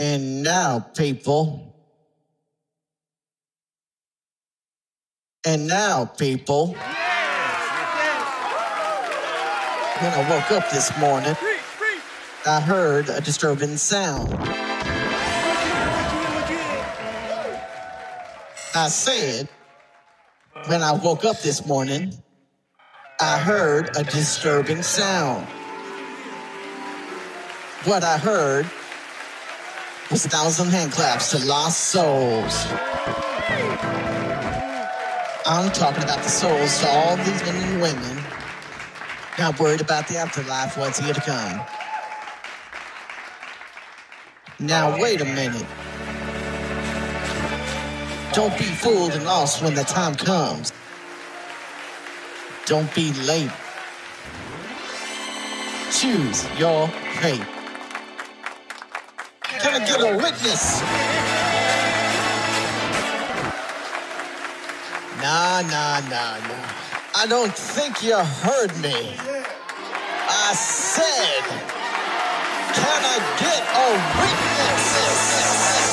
And now, people. And now, people. When I woke up this morning, I heard a disturbing sound. I said, when I woke up this morning, I heard a disturbing sound. What I heard was a thousand hand claps to lost souls. I'm talking about the souls to all these men and women not worried about the afterlife, what's here to come. Now, wait a minute. Don't be fooled and lost when the time comes. Don't be late. Choose your fate. Can I get a witness? Nah, nah, nah, nah. I don't think you heard me. I said, can I get a witness?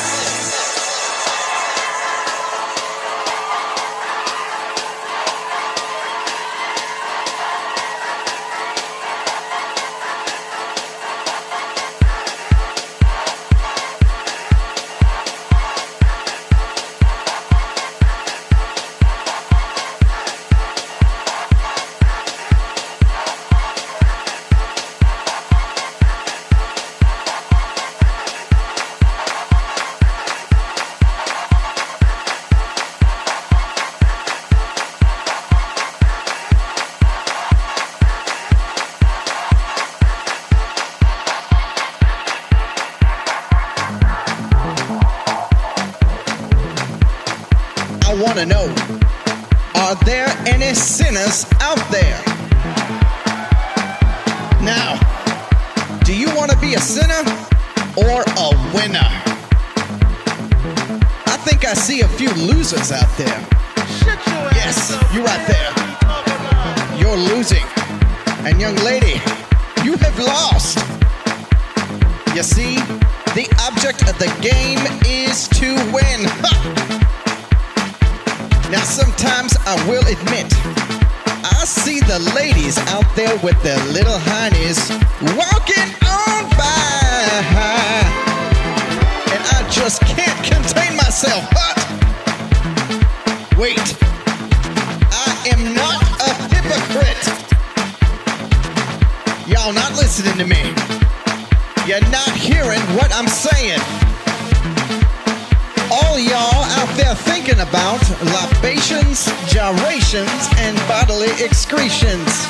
Want to know Are there any sinners out there? Now, do you want to be a sinner or a winner? I think I see a few losers out there. Yes, you're right there. You're losing. And young lady, you have lost. You see, the object of the game is to win. Will admit, I see the ladies out there with their little honeys excretions.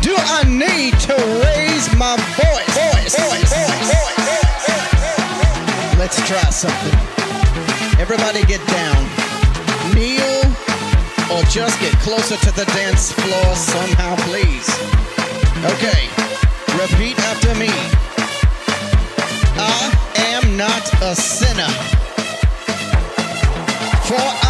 Do I need to raise my voice? Voice, voice. Let's try something. Everybody get down. Kneel or just get closer to the dance floor somehow, please. Okay, repeat after me. I am not a sinner. For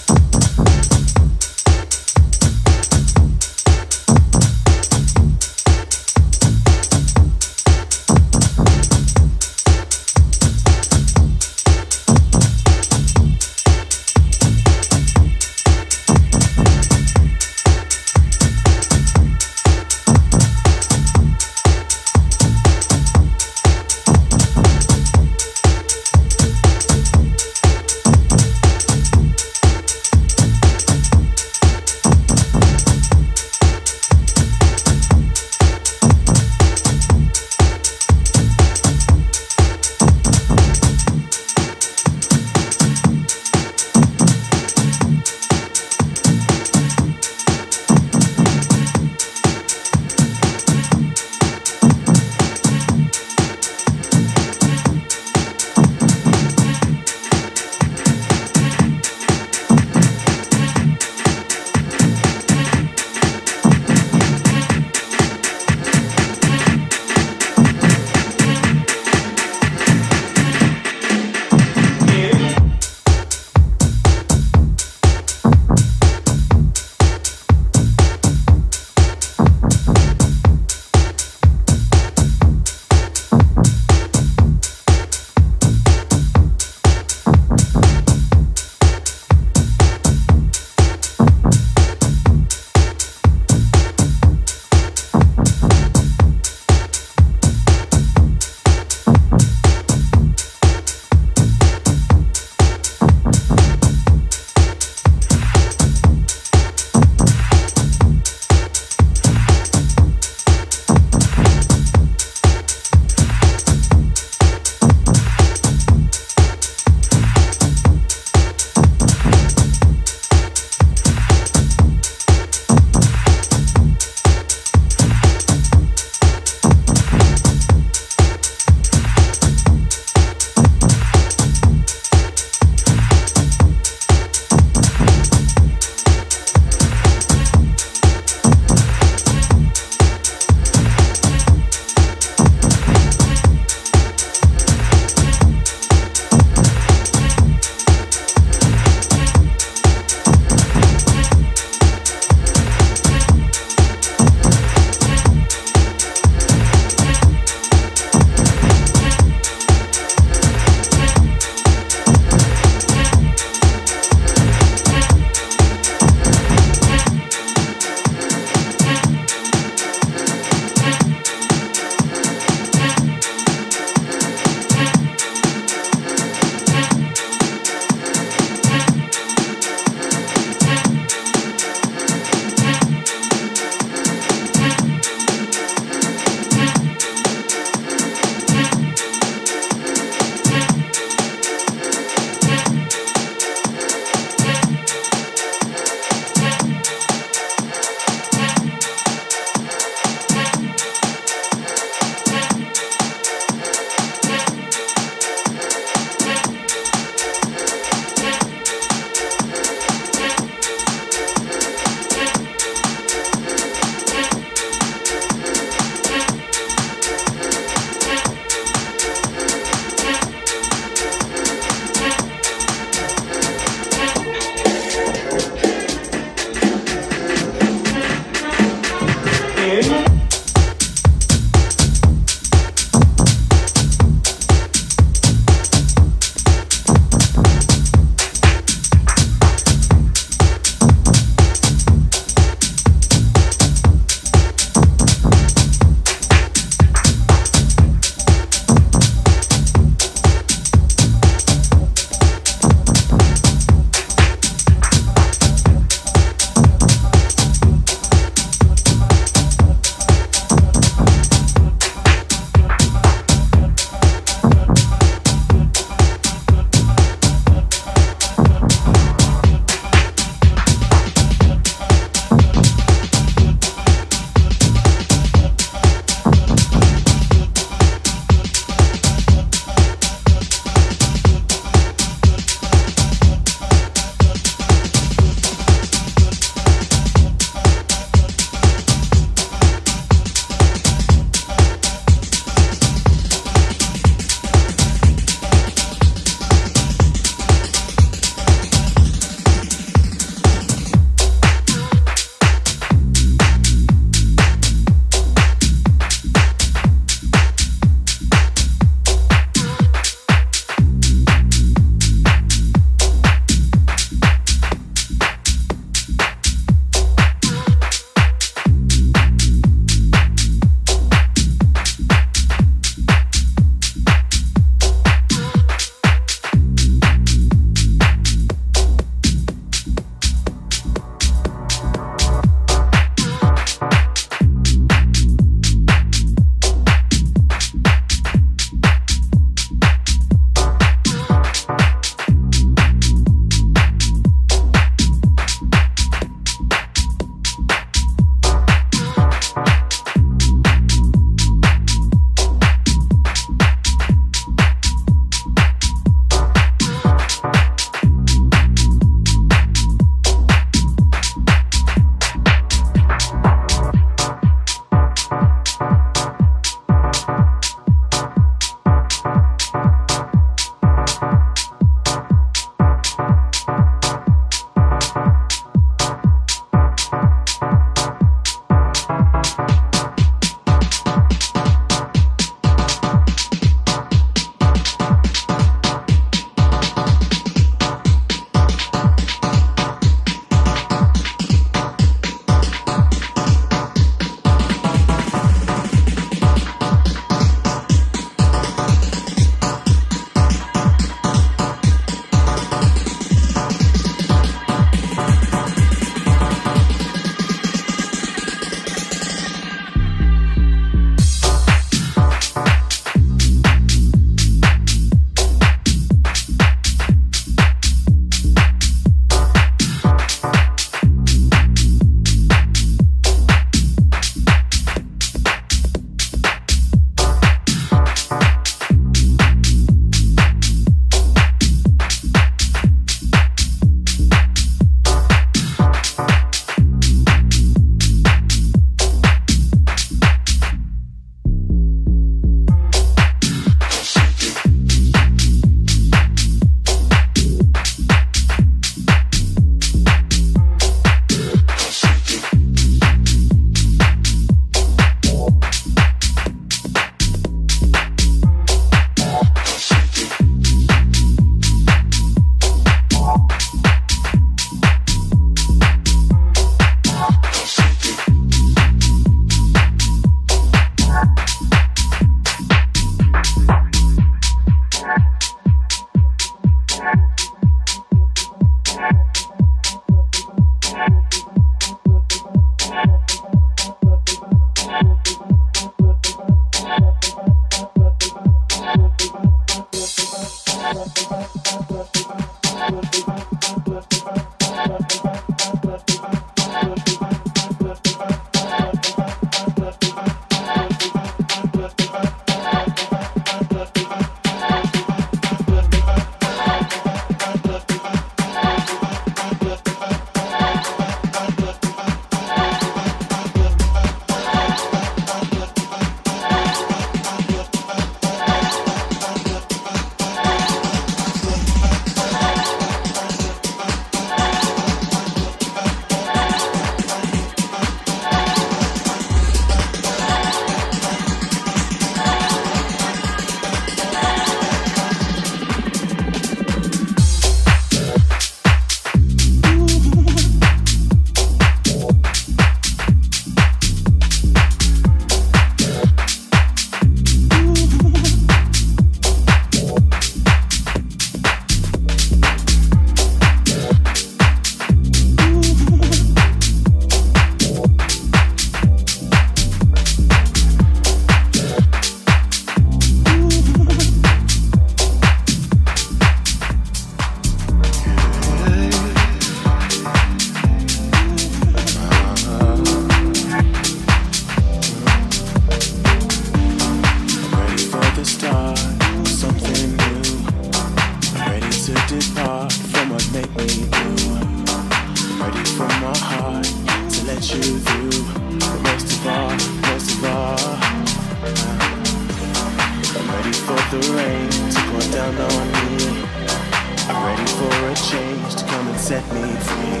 I'm ready for a change to come and set me free.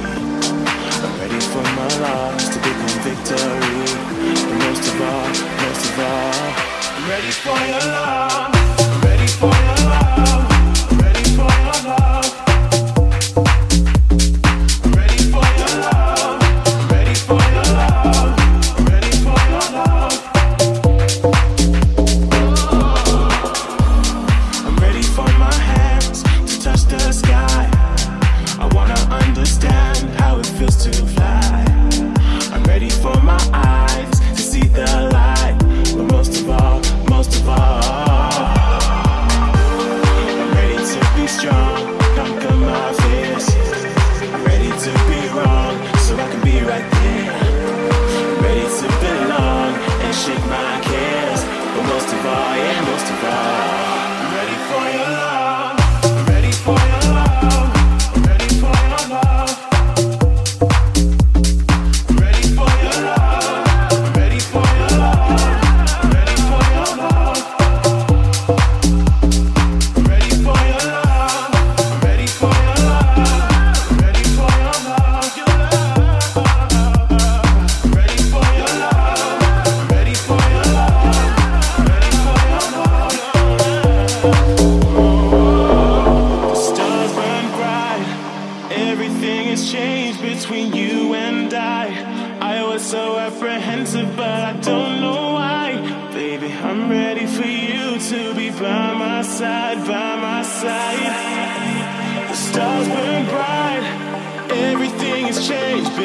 I'm ready for my loss to become victory. But most of all, most of all, I'm ready for your love. I'm ready for your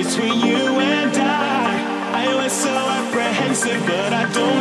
between you and I. I was so apprehensive, but I don't.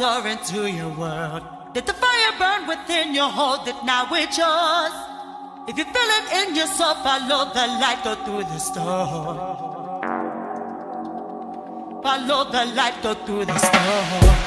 Soar into your world. Let the fire burn within you, hold it now, it's yours. If you feel it in your soul, follow the light, go through the storm. Follow the light, go through the storm.